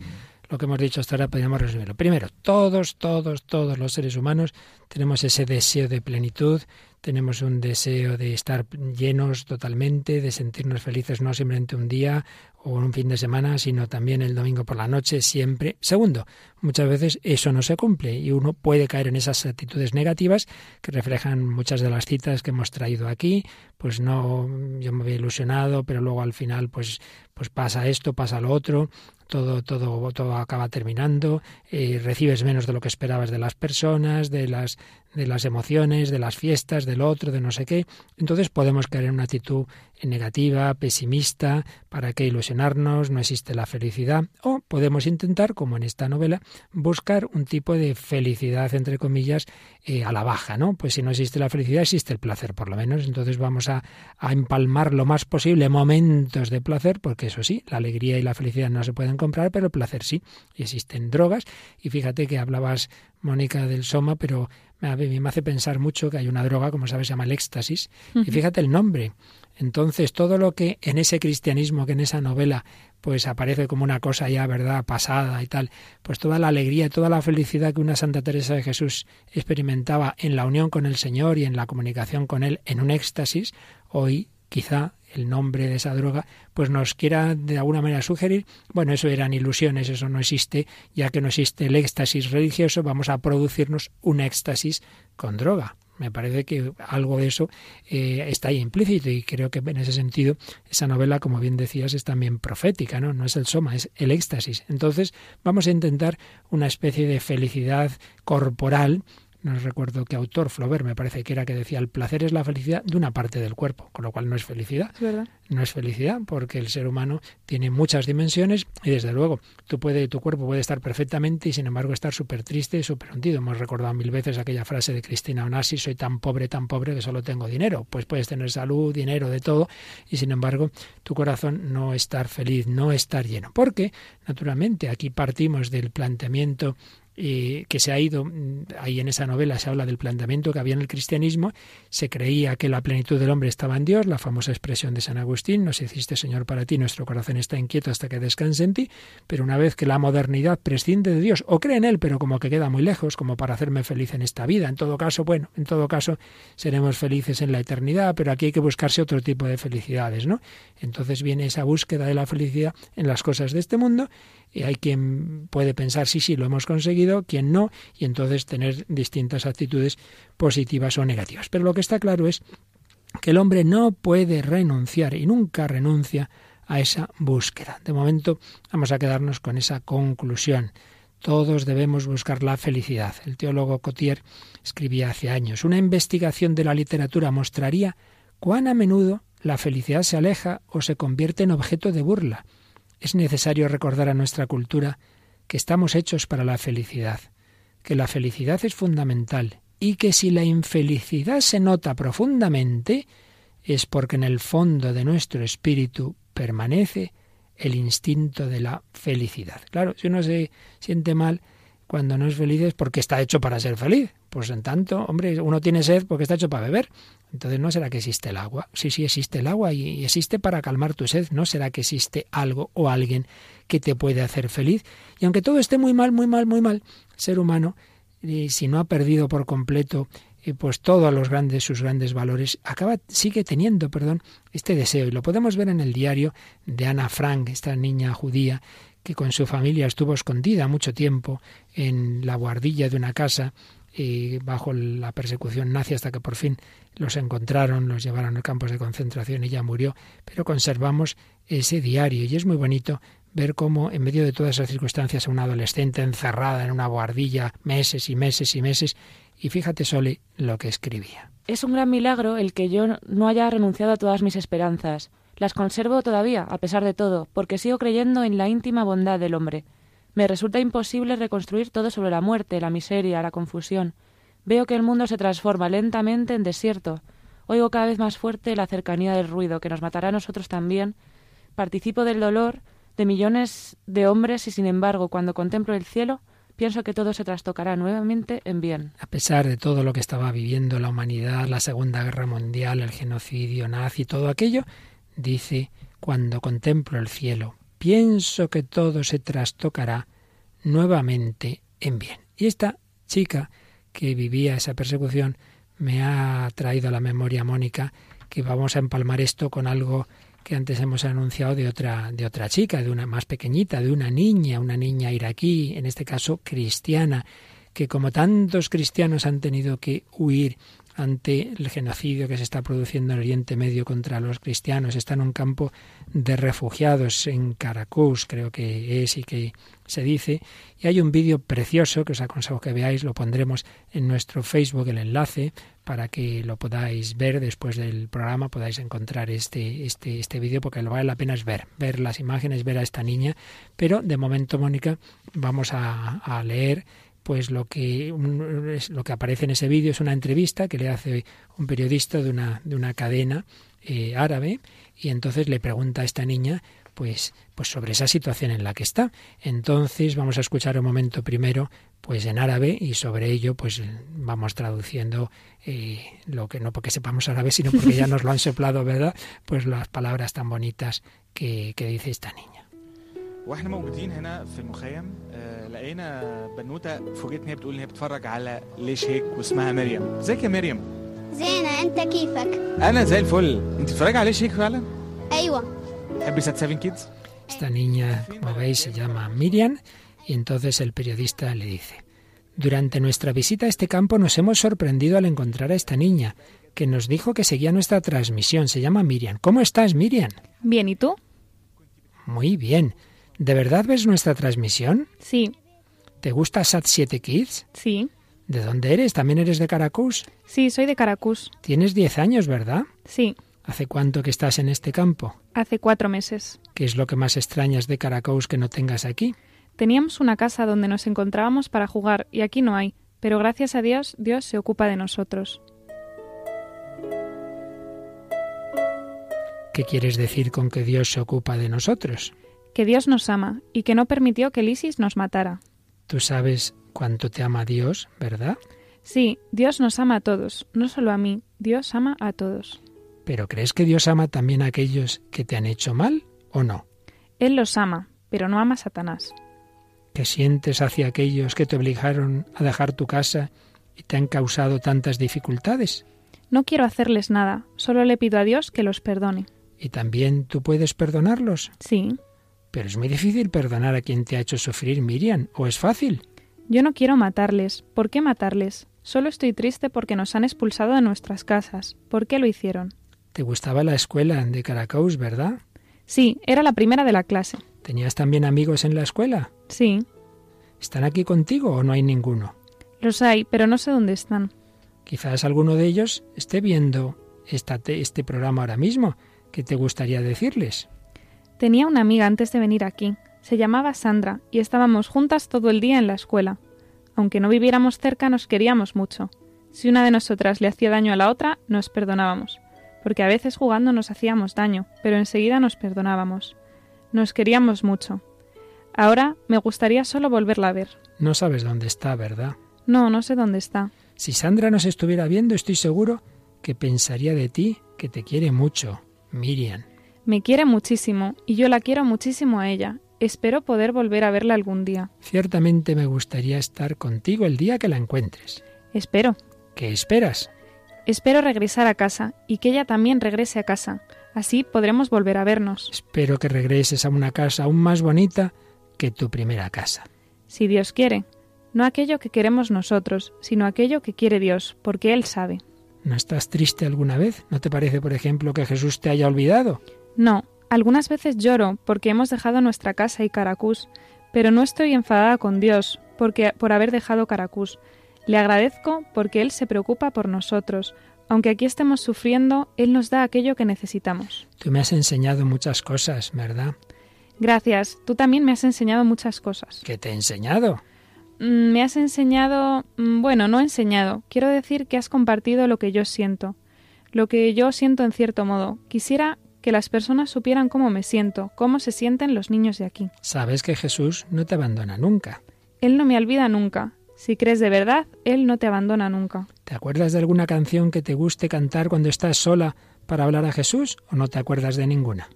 lo que hemos dicho hasta ahora podríamos resumirlo. Primero, todos, todos, todos los seres humanos tenemos ese deseo de plenitud, tenemos un deseo de estar llenos totalmente, de sentirnos felices no simplemente un día o un fin de semana, sino también el domingo por la noche, siempre. Segundo, muchas veces eso no se cumple y uno puede caer en esas actitudes negativas que reflejan muchas de las citas que hemos traído aquí, pues no, yo me había ilusionado, pero luego al final pues, pues pasa esto, pasa lo otro, todo, todo, todo acaba terminando, eh, recibes menos de lo que esperabas de las personas, de las, de las emociones, de las fiestas, del otro, de no sé qué. Entonces podemos caer en una actitud negativa, pesimista, para qué ilusionarnos, no existe la felicidad. O podemos intentar, como en esta novela, buscar un tipo de felicidad, entre comillas, eh, a la baja, ¿no? Pues si no existe la felicidad, existe el placer, por lo menos. Entonces vamos a, a empalmar lo más posible momentos de placer, porque eso sí, la alegría y la felicidad no se pueden comprar, pero el placer sí. Y existen drogas. Y fíjate que hablabas, Mónica, del soma, pero a mí me hace pensar mucho que hay una droga, como sabes, se llama el éxtasis. Y fíjate el nombre. Entonces, todo lo que en ese cristianismo, que en esa novela, pues aparece como una cosa ya, ¿verdad?, pasada y tal, pues toda la alegría, toda la felicidad que una Santa Teresa de Jesús experimentaba en la unión con el Señor y en la comunicación con Él en un éxtasis, hoy quizá el nombre de esa droga, pues nos quiera de alguna manera sugerir, bueno, eso eran ilusiones, eso no existe, ya que no existe el éxtasis religioso, vamos a producirnos un éxtasis con droga. Me parece que algo de eso eh, está ahí implícito y creo que en ese sentido esa novela, como bien decías, es también profética, ¿no? No es el soma, es el éxtasis. Entonces vamos a intentar una especie de felicidad corporal no recuerdo qué autor, Flaubert me parece que era que decía, el placer es la felicidad de una parte del cuerpo, con lo cual no es felicidad. no es felicidad, porque el ser humano tiene muchas dimensiones y desde luego tú puede, tu cuerpo puede estar perfectamente y sin embargo estar súper triste y súper hundido. Hemos recordado mil veces aquella frase de Cristina Onassi, soy tan pobre, tan pobre que solo tengo dinero. Pues puedes tener salud, dinero, de todo, y sin embargo tu corazón no estar feliz, no estar lleno. Porque, naturalmente, aquí partimos del planteamiento que se ha ido, mm, ahí en esa novela se habla del planteamiento que había en el cristianismo, se creía que la plenitud del hombre estaba en Dios, la famosa expresión de San Agustín, nos hiciste Señor para ti, nuestro corazón está inquieto hasta que descanse en ti, pero una vez que la modernidad prescinde de Dios, o cree en Él, pero como que queda muy lejos, como para hacerme feliz en esta vida, en todo caso, bueno, en todo caso seremos felices en la eternidad, pero aquí hay que buscarse otro tipo de felicidades, ¿no? Entonces viene esa búsqueda de la felicidad en las cosas de este mundo y hay quien puede pensar, sí, sí, lo hemos conseguido, quien no, y entonces tener distintas actitudes positivas o negativas. Pero lo que está claro es que el hombre no puede renunciar y nunca renuncia a esa búsqueda. De momento vamos a quedarnos con esa conclusión. Todos debemos buscar la felicidad. El teólogo Cotier escribía hace años, una investigación de la literatura mostraría cuán a menudo la felicidad se aleja o se convierte en objeto de burla es necesario recordar a nuestra cultura que estamos hechos para la felicidad, que la felicidad es fundamental y que si la infelicidad se nota profundamente es porque en el fondo de nuestro espíritu permanece el instinto de la felicidad. Claro, si uno se siente mal cuando no es feliz es porque está hecho para ser feliz. Pues en tanto, hombre, uno tiene sed porque está hecho para beber. Entonces no será que existe el agua. Sí, sí existe el agua y existe para calmar tu sed. No será que existe algo o alguien que te puede hacer feliz. Y aunque todo esté muy mal, muy mal, muy mal, ser humano, eh, si no ha perdido por completo y pues todos los grandes, sus grandes valores, acaba, sigue teniendo, perdón, este deseo. Y lo podemos ver en el diario de Ana Frank, esta niña judía que con su familia estuvo escondida mucho tiempo en la guardilla de una casa y bajo la persecución nazi hasta que por fin los encontraron, los llevaron a campos de concentración y ya murió. Pero conservamos ese diario y es muy bonito ver cómo en medio de todas esas circunstancias una adolescente encerrada en una guardilla meses y meses y meses y fíjate, Sole, lo que escribía. Es un gran milagro el que yo no haya renunciado a todas mis esperanzas. Las conservo todavía, a pesar de todo, porque sigo creyendo en la íntima bondad del hombre. Me resulta imposible reconstruir todo sobre la muerte, la miseria, la confusión. Veo que el mundo se transforma lentamente en desierto. Oigo cada vez más fuerte la cercanía del ruido, que nos matará a nosotros también. Participo del dolor de millones de hombres y, sin embargo, cuando contemplo el cielo, pienso que todo se trastocará nuevamente en bien. A pesar de todo lo que estaba viviendo la humanidad, la Segunda Guerra Mundial, el genocidio nazi, todo aquello, dice, cuando contemplo el cielo, pienso que todo se trastocará nuevamente en bien. Y esta chica que vivía esa persecución me ha traído a la memoria, Mónica, que vamos a empalmar esto con algo que antes hemos anunciado de otra, de otra chica, de una más pequeñita, de una niña, una niña iraquí, en este caso cristiana, que como tantos cristianos han tenido que huir ante el genocidio que se está produciendo en Oriente Medio contra los cristianos. Está en un campo de refugiados en Caracús, creo que es y que se dice. Y hay un vídeo precioso que os aconsejo que veáis, lo pondremos en nuestro Facebook el enlace para que lo podáis ver después del programa, podáis encontrar este, este, este vídeo, porque lo vale la pena es ver, ver las imágenes, ver a esta niña. Pero de momento, Mónica, vamos a, a leer pues lo que lo que aparece en ese vídeo es una entrevista que le hace un periodista de una de una cadena eh, árabe y entonces le pregunta a esta niña pues pues sobre esa situación en la que está. Entonces vamos a escuchar un momento primero pues en árabe y sobre ello pues vamos traduciendo eh, lo que no porque sepamos árabe sino porque ya nos lo han [laughs] soplado, ¿verdad? Pues las palabras tan bonitas que, que dice esta niña. واحنا موجودين هنا في المخيم آه لقينا بنوته فوجئت ان هي بتقول ان هي بتتفرج على ليش هيك واسمها مريم ازيك يا مريم زينة انت كيفك انا زي الفل انت بتتفرجي على ليش هيك فعلا ايوه تحبي سات 7 كيدز Esta niña, como veis, se llama Miriam y entonces el periodista le dice, durante nuestra visita a este campo nos hemos sorprendido al encontrar a esta niña, que nos dijo que seguía nuestra transmisión. Se llama Miriam. ¿Cómo estás, Miriam? Bien, ¿y tú? Muy bien. ¿De verdad ves nuestra transmisión? Sí. ¿Te gusta Sat 7 Kids? Sí. ¿De dónde eres? ¿También eres de Caracús? Sí, soy de Caracús. Tienes 10 años, ¿verdad? Sí. ¿Hace cuánto que estás en este campo? Hace cuatro meses. ¿Qué es lo que más extrañas de Caracús que no tengas aquí? Teníamos una casa donde nos encontrábamos para jugar y aquí no hay, pero gracias a Dios, Dios se ocupa de nosotros. ¿Qué quieres decir con que Dios se ocupa de nosotros? Que Dios nos ama y que no permitió que Lisis nos matara. Tú sabes cuánto te ama Dios, ¿verdad? Sí, Dios nos ama a todos, no solo a mí, Dios ama a todos. ¿Pero crees que Dios ama también a aquellos que te han hecho mal o no? Él los ama, pero no ama a Satanás. ¿Qué sientes hacia aquellos que te obligaron a dejar tu casa y te han causado tantas dificultades? No quiero hacerles nada, solo le pido a Dios que los perdone. ¿Y también tú puedes perdonarlos? Sí. Pero es muy difícil perdonar a quien te ha hecho sufrir, Miriam, ¿o es fácil? Yo no quiero matarles. ¿Por qué matarles? Solo estoy triste porque nos han expulsado de nuestras casas. ¿Por qué lo hicieron? Te gustaba la escuela de Caracas, ¿verdad? Sí, era la primera de la clase. ¿Tenías también amigos en la escuela? Sí. ¿Están aquí contigo o no hay ninguno? Los hay, pero no sé dónde están. Quizás alguno de ellos esté viendo esta, este programa ahora mismo. ¿Qué te gustaría decirles? Tenía una amiga antes de venir aquí. Se llamaba Sandra y estábamos juntas todo el día en la escuela. Aunque no viviéramos cerca, nos queríamos mucho. Si una de nosotras le hacía daño a la otra, nos perdonábamos. porque a veces jugando nos hacíamos daño, pero enseguida nos perdonábamos. Nos queríamos mucho. Ahora me gustaría solo volverla a ver. No sabes dónde está, ¿verdad? No, no sé dónde está. Si Sandra nos estuviera viendo, estoy seguro que pensaría de ti que te quiere mucho, Miriam. Me quiere muchísimo y yo la quiero muchísimo a ella. Espero poder volver a verla algún día. Ciertamente me gustaría estar contigo el día que la encuentres. Espero. ¿Qué esperas? Espero regresar a casa y que ella también regrese a casa. Así podremos volver a vernos. Espero que regreses a una casa aún más bonita que tu primera casa. Si Dios quiere. No aquello que queremos nosotros, sino aquello que quiere Dios, porque Él sabe. ¿No estás triste alguna vez? ¿No te parece, por ejemplo, que Jesús te haya olvidado? No, algunas veces lloro porque hemos dejado nuestra casa y Caracús, pero no estoy enfadada con Dios porque por haber dejado Caracús. Le agradezco porque Él se preocupa por nosotros. Aunque aquí estemos sufriendo, Él nos da aquello que necesitamos. Tú me has enseñado muchas cosas, ¿verdad? Gracias. Tú también me has enseñado muchas cosas. ¿Qué te he enseñado? Mm, me has enseñado... mm, Bueno, no enseñado. Quiero decir que has compartido lo que yo siento. Lo que yo siento en cierto modo. Quisiera que las personas supieran cómo me siento, cómo se sienten los niños de aquí. Sabes que Jesús no te abandona nunca. Él no me olvida nunca. Si crees de verdad, Él no te abandona nunca. ¿Te acuerdas de alguna canción que te guste cantar cuando estás sola para hablar a Jesús o no te acuerdas de ninguna?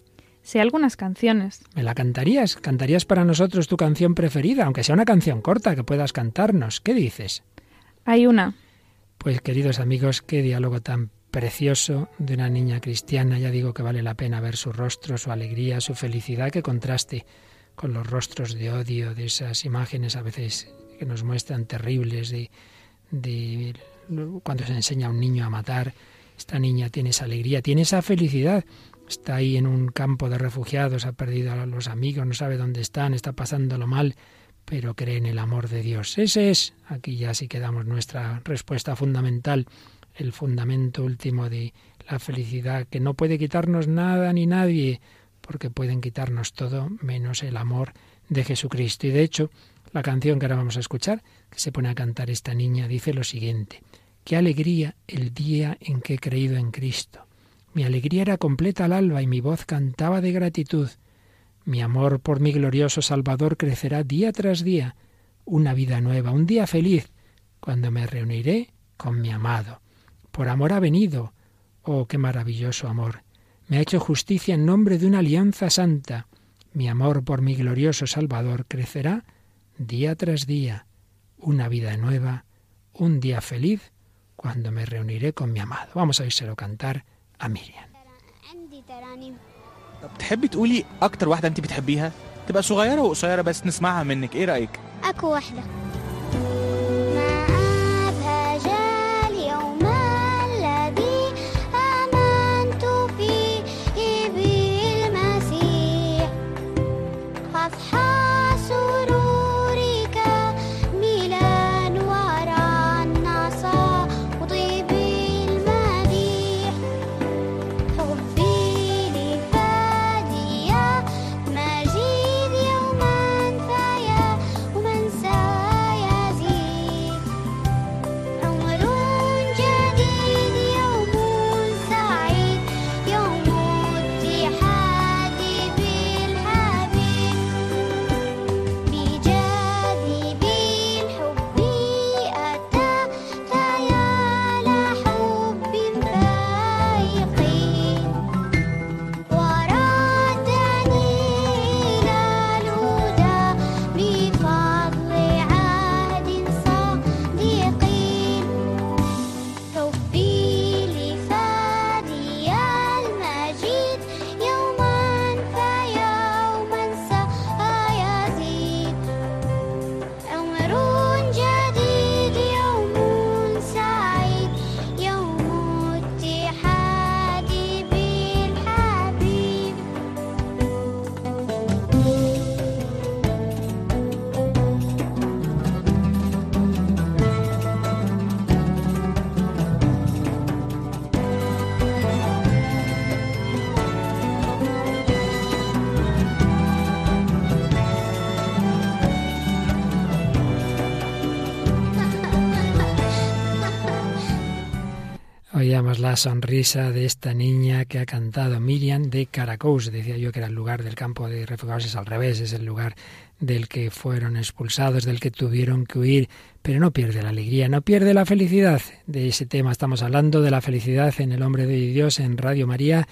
Sé algunas canciones. ¿Me la cantarías? ¿Cantarías para nosotros tu canción preferida, aunque sea una canción corta que puedas cantarnos? ¿Qué dices? Hay una. Pues queridos amigos, qué diálogo tan precioso de una niña cristiana. Ya digo que vale la pena ver su rostro, su alegría, su felicidad, que contraste con los rostros de odio, de esas imágenes a veces que nos muestran terribles de, cuando se enseña a un niño a matar. Esta niña tiene esa alegría, tiene esa felicidad. Está ahí en un campo de refugiados, ha perdido a los amigos, no sabe dónde están, está pasándolo mal, pero cree en el amor de Dios. Ese es, aquí ya sí que damos nuestra respuesta fundamental, el fundamento último de la felicidad, que no puede quitarnos nada ni nadie, porque pueden quitarnos todo menos el amor de Jesucristo. Y de hecho, la canción que ahora vamos a escuchar, que se pone a cantar esta niña, dice lo siguiente, qué alegría el día en que he creído en Cristo. Mi alegría era completa al alba y mi voz cantaba de gratitud. Mi amor por mi glorioso Salvador crecerá día tras día, una vida nueva, un día feliz, cuando me reuniré con mi amado Por amor ha venido. Oh, qué maravilloso amor. Me ha hecho justicia en nombre de una alianza santa. Mi amor por mi glorioso Salvador crecerá día tras día, una vida nueva, un día feliz, cuando me reuniré con mi amado. Vamos a oírselo cantar a Miriam. عندي ترانيم طب تحبي تقولي اكتر واحده انت بتحبيها تبقى صغيره وقصيره بس نسمعها منك ايه رايك أكو وحدة La sonrisa de esta niña que ha cantado Miriam de Caracous. Decía yo que era el lugar del campo de refugiados, es al revés, es el lugar del que fueron expulsados, del que tuvieron que huir, pero no pierde la alegría, no pierde la felicidad. De ese tema estamos hablando, de la felicidad en el hombre de Dios en Radio María.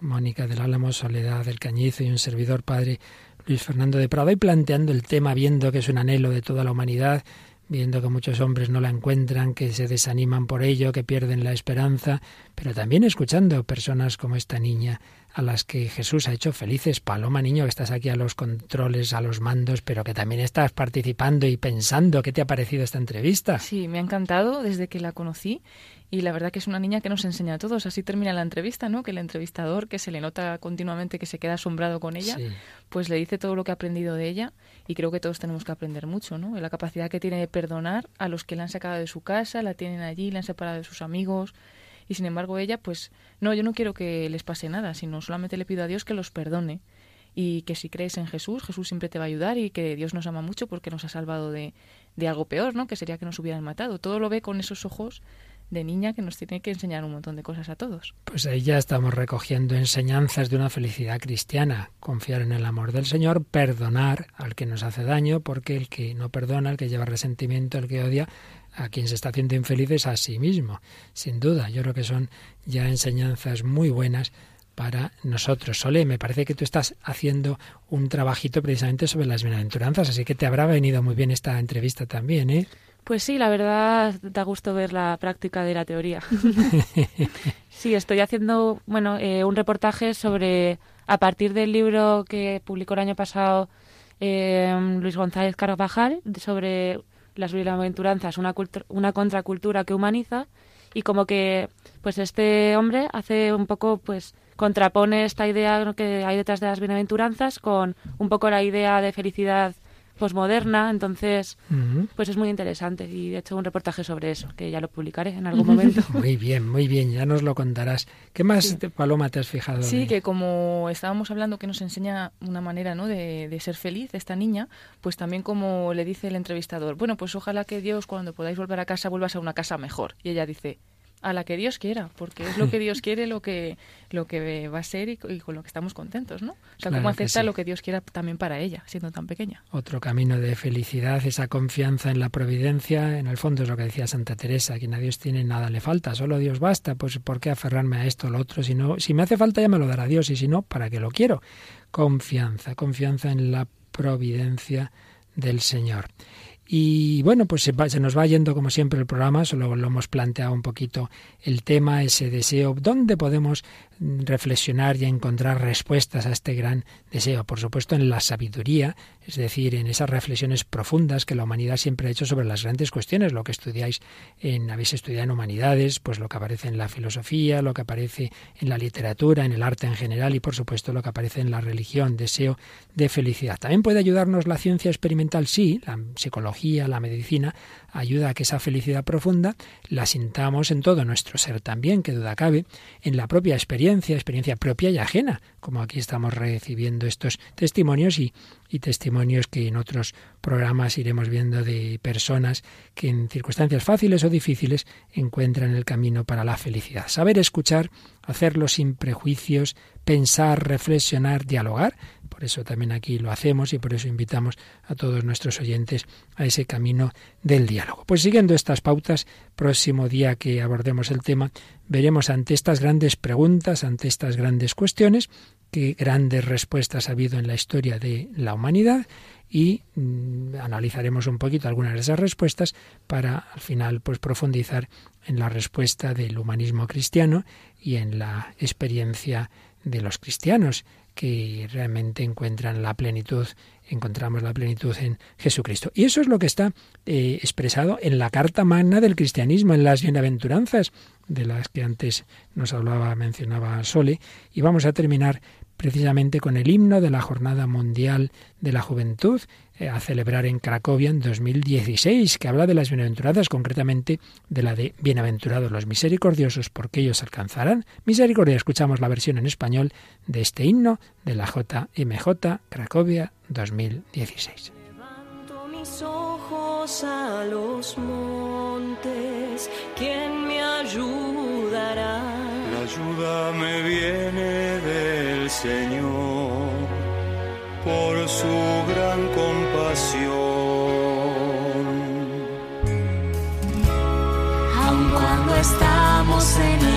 Mónica del Álamo, Soledad del Cañizo y un servidor padre Luis Fernando de Prado, y planteando el tema, viendo que es un anhelo de toda la humanidad, viendo que muchos hombres no la encuentran, que se desaniman por ello, que pierden la esperanza, pero también escuchando personas como esta niña a las que Jesús ha hecho felices. Paloma, niño, que estás aquí a los controles, a los mandos, pero que también estás participando y pensando. ¿Qué te ha parecido esta entrevista? Sí, me ha encantado desde que la conocí y la verdad que es una niña que nos enseña a todos. Así termina la entrevista, ¿no? Que el entrevistador, que se le nota continuamente que se queda asombrado con ella, Sí. pues le dice todo lo que ha aprendido de ella y creo que todos tenemos que aprender mucho, ¿no? Y la capacidad que tiene de perdonar a los que la han sacado de su casa, la tienen allí, la han separado de sus amigos y sin embargo ella, pues no, yo no quiero que les pase nada, sino solamente le pido a Dios que los perdone y que si crees en Jesús, Jesús siempre te va a ayudar y que Dios nos ama mucho porque nos ha salvado de, de algo peor, ¿no? Que sería que nos hubieran matado. Todo lo ve con esos ojos de niña que nos tiene que enseñar un montón de cosas a todos. Pues ahí ya estamos recogiendo enseñanzas de una felicidad cristiana. Confiar en el amor del Señor, perdonar al que nos hace daño, porque el que no perdona, el que lleva resentimiento, el que odia, a quien se está haciendo infeliz es a sí mismo. Sin duda, yo creo que son ya enseñanzas muy buenas para nosotros. Sole, me parece que tú estás haciendo un trabajito precisamente sobre las bienaventuranzas, así que te habrá venido muy bien esta entrevista también, ¿eh? Pues sí, la verdad da gusto ver la práctica de la teoría. [laughs] sí, estoy haciendo bueno eh, un reportaje sobre, a partir del libro que publicó el año pasado eh, Luis González Carvajal, sobre las bienaventuranzas, una, una contracultura que humaniza, y como que pues este hombre hace un poco pues contrapone esta idea que hay detrás de las bienaventuranzas con un poco la idea de felicidad posmoderna, entonces pues es muy interesante y he hecho un reportaje sobre eso, que ya lo publicaré en algún momento. [laughs] Muy bien, muy bien, ya nos lo contarás. ¿Qué más, te- Paloma, te has fijado? Sí, de- que como estábamos hablando que nos enseña una manera ¿no? de, de ser feliz esta niña, pues también como le dice el entrevistador, bueno, pues ojalá que Dios cuando podáis volver a casa vuelvas a una casa mejor. Y ella dice, a la que Dios quiera, porque es lo que Dios quiere lo que, lo que va a ser y, y con lo que estamos contentos, ¿no? O sea, Claro cómo acepta sí. lo que Dios quiera también para ella, siendo tan pequeña. Otro camino de felicidad, esa confianza en la providencia, en el fondo es lo que decía Santa Teresa, quien a Dios tiene nada le falta, solo Dios basta, pues ¿por qué aferrarme a esto o lo otro? Si, no, si me hace falta ya me lo dará Dios y si no, ¿para qué lo quiero? Confianza, confianza en la providencia del Señor. Y bueno, pues se, va- se nos va yendo como siempre el programa, solo lo hemos planteado un poquito el tema, ese deseo, ¿dónde podemos mm, reflexionar y encontrar respuestas a este gran deseo? Por supuesto en la sabiduría, es decir, en esas reflexiones profundas que la humanidad siempre ha hecho sobre las grandes cuestiones, lo que estudiáis en, habéis estudiado en humanidades, pues lo que aparece en la filosofía, lo que aparece en la literatura, en el arte en general y por supuesto lo que aparece en la religión, deseo de felicidad. También puede ayudarnos la ciencia experimental, sí, la psicología, la medicina, ayuda a que esa felicidad profunda la sintamos en todo nuestro ser también, que duda cabe, en la propia experiencia, experiencia propia y ajena, como aquí estamos recibiendo estos testimonios y, y testimonios que en otros programas iremos viendo de personas que en circunstancias fáciles o difíciles encuentran el camino para la felicidad. Saber escuchar, hacerlo sin prejuicios, pensar, reflexionar, dialogar. Por eso también aquí lo hacemos y por eso invitamos a todos nuestros oyentes a ese camino del diálogo. Pues siguiendo estas pautas, próximo día que abordemos el tema, veremos ante estas grandes preguntas, ante estas grandes cuestiones, qué grandes respuestas ha habido en la historia de la humanidad y mm, analizaremos un poquito algunas de esas respuestas para al final pues profundizar en la respuesta del humanismo cristiano y en la experiencia de los cristianos que realmente encuentran la plenitud, encontramos la plenitud en Jesucristo. Y eso es lo que está eh, expresado en la carta magna del cristianismo, en las bienaventuranzas, de las que antes nos hablaba, mencionaba Sole, y vamos a terminar precisamente con el himno de la Jornada Mundial de la Juventud a celebrar en Cracovia en 2016, que habla de las bienaventuranzas, concretamente de la de bienaventurados los misericordiosos, porque ellos alcanzarán misericordia. Escuchamos la versión en español de este himno de la JMJ Cracovia 2016. Levanto mis ojos a los montes, ¿quién me ayuda? me viene del Señor por su gran. Aun cuando estamos en el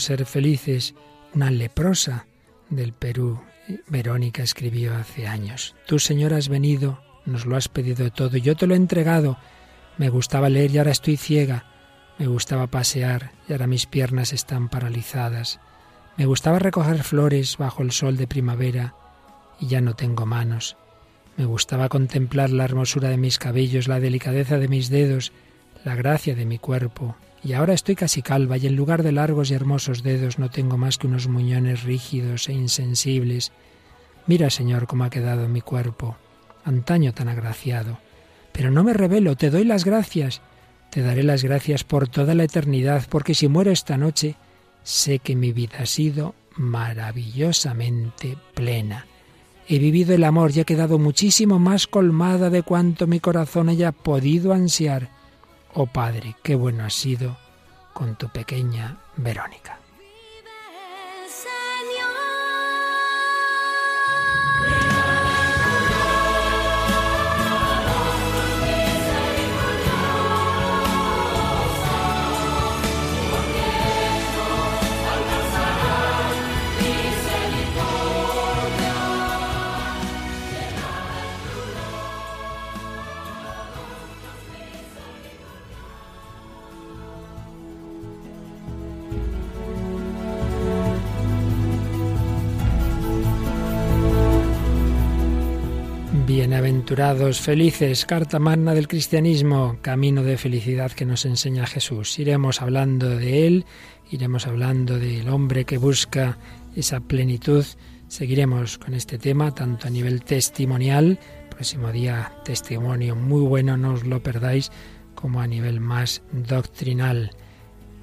ser felices. Una leprosa del Perú, Verónica, escribió hace años. Tú, Señor, has venido, nos lo has pedido todo, yo te lo he entregado. Me gustaba leer y ahora estoy ciega. Me gustaba pasear y ahora mis piernas están paralizadas. Me gustaba recoger flores bajo el sol de primavera y ya no tengo manos. Me gustaba contemplar la hermosura de mis cabellos, la delicadeza de mis dedos, la gracia de mi cuerpo. Y ahora estoy casi calva y en lugar de largos y hermosos dedos no tengo más que unos muñones rígidos e insensibles. Mira, Señor, cómo ha quedado mi cuerpo, antaño tan agraciado. Pero no me revelo, te doy las gracias. Te daré las gracias por toda la eternidad, porque si muero esta noche, sé que mi vida ha sido maravillosamente plena. He vivido el amor y he quedado muchísimo más colmada de cuanto mi corazón haya podido ansiar. Oh Padre, qué bueno has sido con tu pequeña Verónica. Bienaventurados, felices, carta magna del cristianismo, camino de felicidad que nos enseña Jesús. Iremos hablando de él, iremos hablando del hombre que busca esa plenitud. Seguiremos con este tema, tanto a nivel testimonial, próximo día testimonio muy bueno, no os lo perdáis, como a nivel más doctrinal.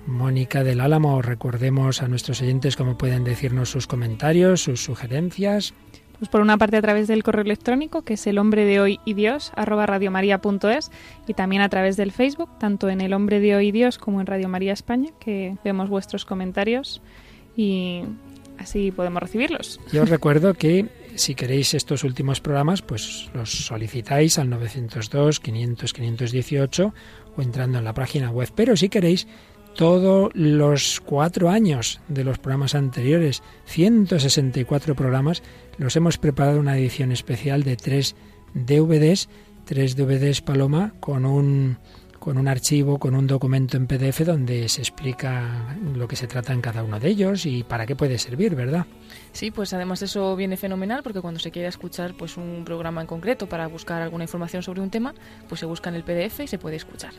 Mónica del Álamo, recordemos a nuestros oyentes cómo pueden decirnos sus comentarios, sus sugerencias. Pues por una parte a través del correo electrónico, que es el hombre de hoy y Dios, arroba y también a través del Facebook, tanto en el hombre de hoy como en Radio María España, que vemos vuestros comentarios y así podemos recibirlos. Yo os recuerdo que si queréis estos últimos programas, pues los solicitáis al 902 500 518 o entrando en la página web. Pero si queréis todos los cuatro años de los programas anteriores, 164 programas, los hemos preparado una edición especial de tres DVDs, tres DVDs Paloma, con un con un archivo, con un documento en PDF donde se explica lo que se trata en cada uno de ellos y para qué puede servir, ¿verdad? Sí, pues además eso viene fenomenal porque cuando se quiere escuchar pues un programa en concreto para buscar alguna información sobre un tema, pues se busca en el PDF y se puede escuchar.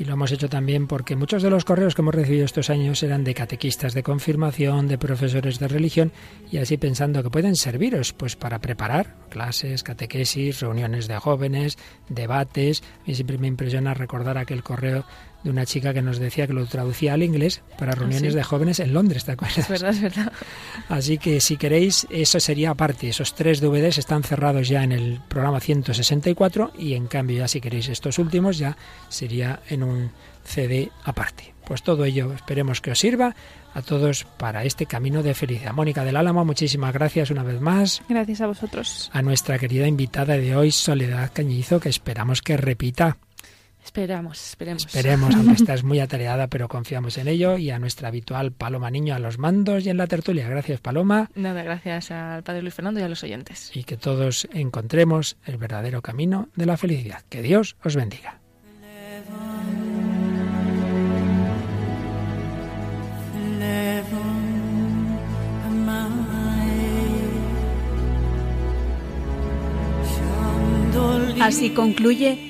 Y lo hemos hecho también porque muchos de los correos que hemos recibido estos años eran de catequistas de confirmación, de profesores de religión, y así pensando que pueden serviros pues para preparar clases, catequesis, reuniones de jóvenes, debates. A mí siempre me impresiona recordar aquel correo de una chica que nos decía que lo traducía al inglés para reuniones sí? de jóvenes en Londres, ¿te acuerdas? Es verdad, es verdad. [laughs] Así que si queréis, eso sería aparte. Esos tres DVDs están cerrados ya en el programa 164 y en cambio ya si queréis estos últimos ya sería en un CD aparte. Pues todo ello esperemos que os sirva a todos para este camino de felicidad. Mónica del Álamo, muchísimas gracias una vez más. Gracias a vosotros. A nuestra querida invitada de hoy, Soledad Cañizo, que esperamos que repita. Esperamos, esperemos. Esperemos, aunque [laughs] estás muy atareada, pero confiamos en ello. Y a nuestra habitual Paloma Niño a los mandos y en la tertulia. Gracias, Paloma. Nada, gracias al Padre Luis Fernando y a los oyentes. Y que todos encontremos el verdadero camino de la felicidad. Que Dios os bendiga. Así concluye